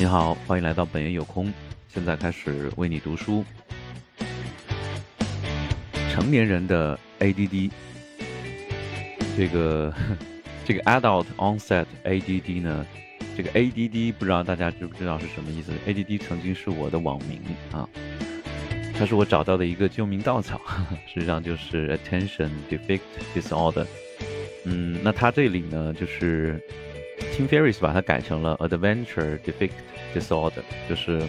你好，欢迎来到本源有空。现在开始为你读书。成年人的 ADD，这个 这个 Adult Onset ADD 呢，这个 ADD 不知道大家知不知道是什么意思？ADD 曾经是我的网名啊，它是我找到的一个救命稻草，实际上就是 Attention Deficit Disorder。嗯，那它这里呢，就是。Tim Ferriss 把它改成了 Adventure Defect Disorder，就是，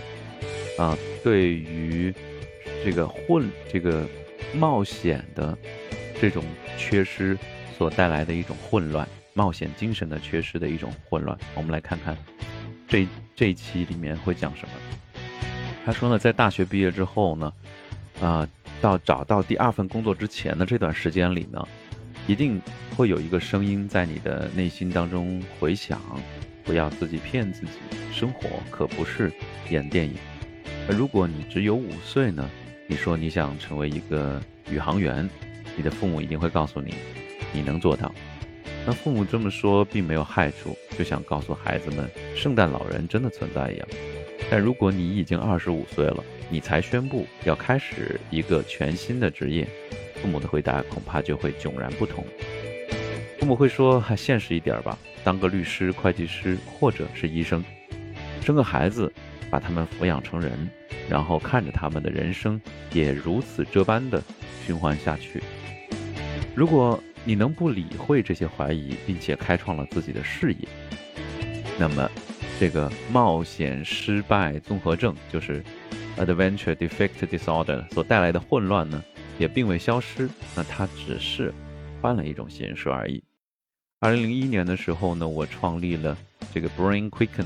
啊，对于这个混这个冒险的这种缺失所带来的一种混乱，冒险精神的缺失的一种混乱。我们来看看这这一期里面会讲什么。他说呢，在大学毕业之后呢，啊，到找到第二份工作之前的这段时间里呢。一定会有一个声音在你的内心当中回响，不要自己骗自己，生活可不是演电影。而如果你只有五岁呢？你说你想成为一个宇航员，你的父母一定会告诉你，你能做到。那父母这么说并没有害处，就像告诉孩子们圣诞老人真的存在一样。但如果你已经二十五岁了，你才宣布要开始一个全新的职业。父母的回答恐怕就会迥然不同。父母会说：“还现实一点吧，当个律师、会计师，或者是医生，生个孩子，把他们抚养成人，然后看着他们的人生也如此这般的循环下去。”如果你能不理会这些怀疑，并且开创了自己的事业，那么这个冒险失败综合症，就是 Adventure Defect Disorder 所带来的混乱呢？也并未消失，那它只是换了一种形式而已。二零零一年的时候呢，我创立了这个 Brain Quicken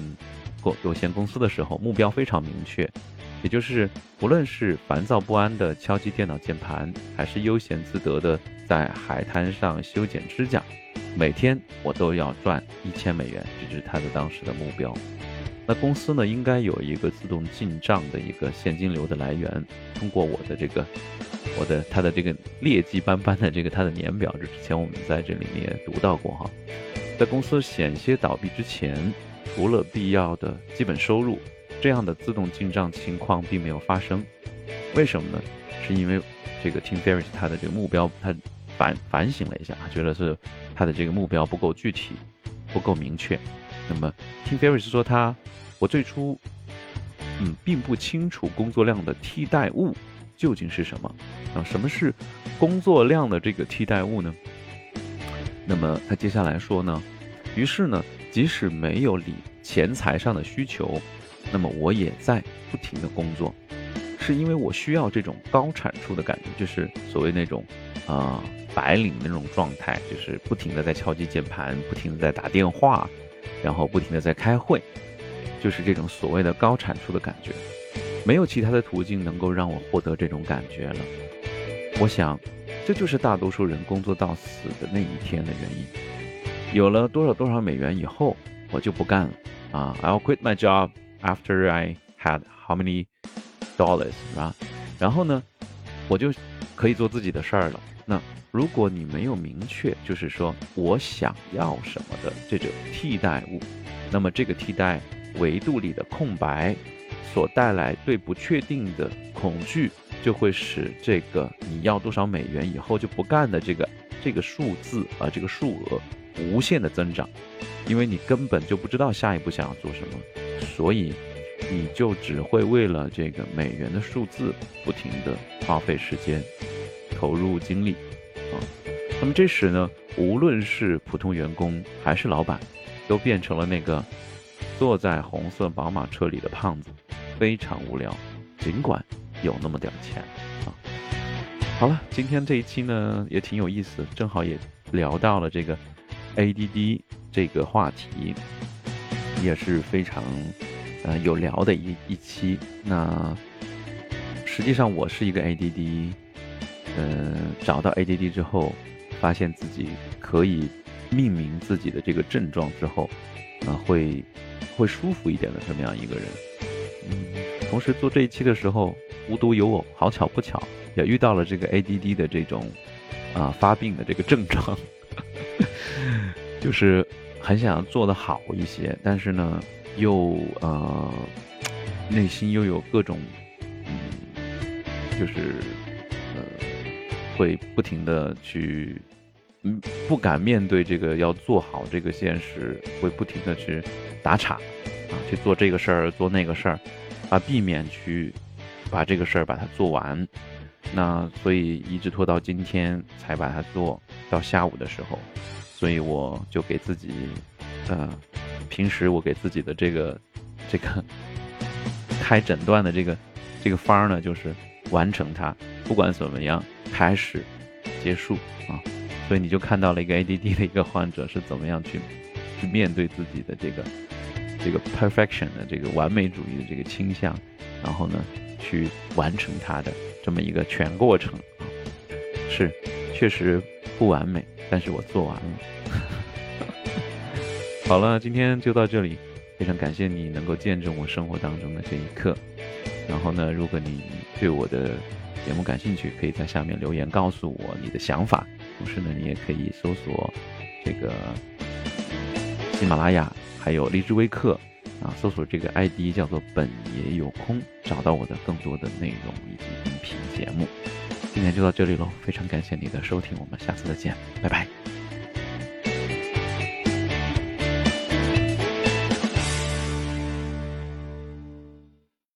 有限公司的时候，目标非常明确，也就是无论是烦躁不安的敲击电脑键盘，还是悠闲自得的在海滩上修剪指甲，每天我都要赚一千美元，这是他的当时的目标。那公司呢，应该有一个自动进账的一个现金流的来源，通过我的这个。我的他的这个劣迹斑斑的这个他的年表，这之前我们在这里面也读到过哈，在公司险些倒闭之前，除了必要的基本收入，这样的自动进账情况并没有发生。为什么呢？是因为这个 Tim Ferriss 他的这个目标，他反反省了一下，觉得是他的这个目标不够具体，不够明确。那么 Tim Ferriss 说他，我最初嗯并不清楚工作量的替代物。究竟是什么？啊，什么是工作量的这个替代物呢？那么他接下来说呢，于是呢，即使没有理钱财上的需求，那么我也在不停的工作，是因为我需要这种高产出的感觉，就是所谓那种啊白领那种状态，就是不停的在敲击键盘，不停的在打电话，然后不停的在开会，就是这种所谓的高产出的感觉。没有其他的途径能够让我获得这种感觉了。我想，这就是大多数人工作到死的那一天的原因。有了多少多少美元以后，我就不干了啊！I'll quit my job after I had how many dollars，是吧？然后呢，我就可以做自己的事儿了。那如果你没有明确，就是说我想要什么的这种替代物，那么这个替代维度里的空白。所带来对不确定的恐惧，就会使这个你要多少美元以后就不干的这个这个数字啊，这个数额无限的增长，因为你根本就不知道下一步想要做什么，所以你就只会为了这个美元的数字不停的花费时间，投入精力啊。那么这时呢，无论是普通员工还是老板，都变成了那个坐在红色宝马车里的胖子。非常无聊，尽管有那么点钱啊。好了，今天这一期呢也挺有意思，正好也聊到了这个 ADD 这个话题，也是非常呃有聊的一一期。那实际上我是一个 ADD，呃，找到 ADD 之后，发现自己可以命名自己的这个症状之后，啊，会会舒服一点的这么样一个人。嗯，同时做这一期的时候，无独有偶，好巧不巧，也遇到了这个 ADD 的这种啊发病的这个症状，就是很想做的好一些，但是呢，又呃内心又有各种嗯，就是呃会不停的去嗯不敢面对这个要做好这个现实，会不停的去打岔啊，去做这个事儿做那个事儿，啊避免去把这个事儿把它做完。那所以一直拖到今天才把它做到下午的时候，所以我就给自己，呃，平时我给自己的这个这个开诊断的这个这个方儿呢，就是完成它，不管怎么样，开始结束啊。所以你就看到了一个 ADD 的一个患者是怎么样去去面对自己的这个这个 perfection 的这个完美主义的这个倾向，然后呢去完成它的。这么一个全过程啊，是确实不完美，但是我做完了。好了，今天就到这里，非常感谢你能够见证我生活当中的这一刻。然后呢，如果你对我的节目感兴趣，可以在下面留言告诉我你的想法。同时呢，你也可以搜索这个喜马拉雅，还有荔枝微课。啊，搜索这个 ID 叫做“本爷有空”，找到我的更多的内容以及音频节目。今天就到这里喽，非常感谢你的收听，我们下次再见，拜拜。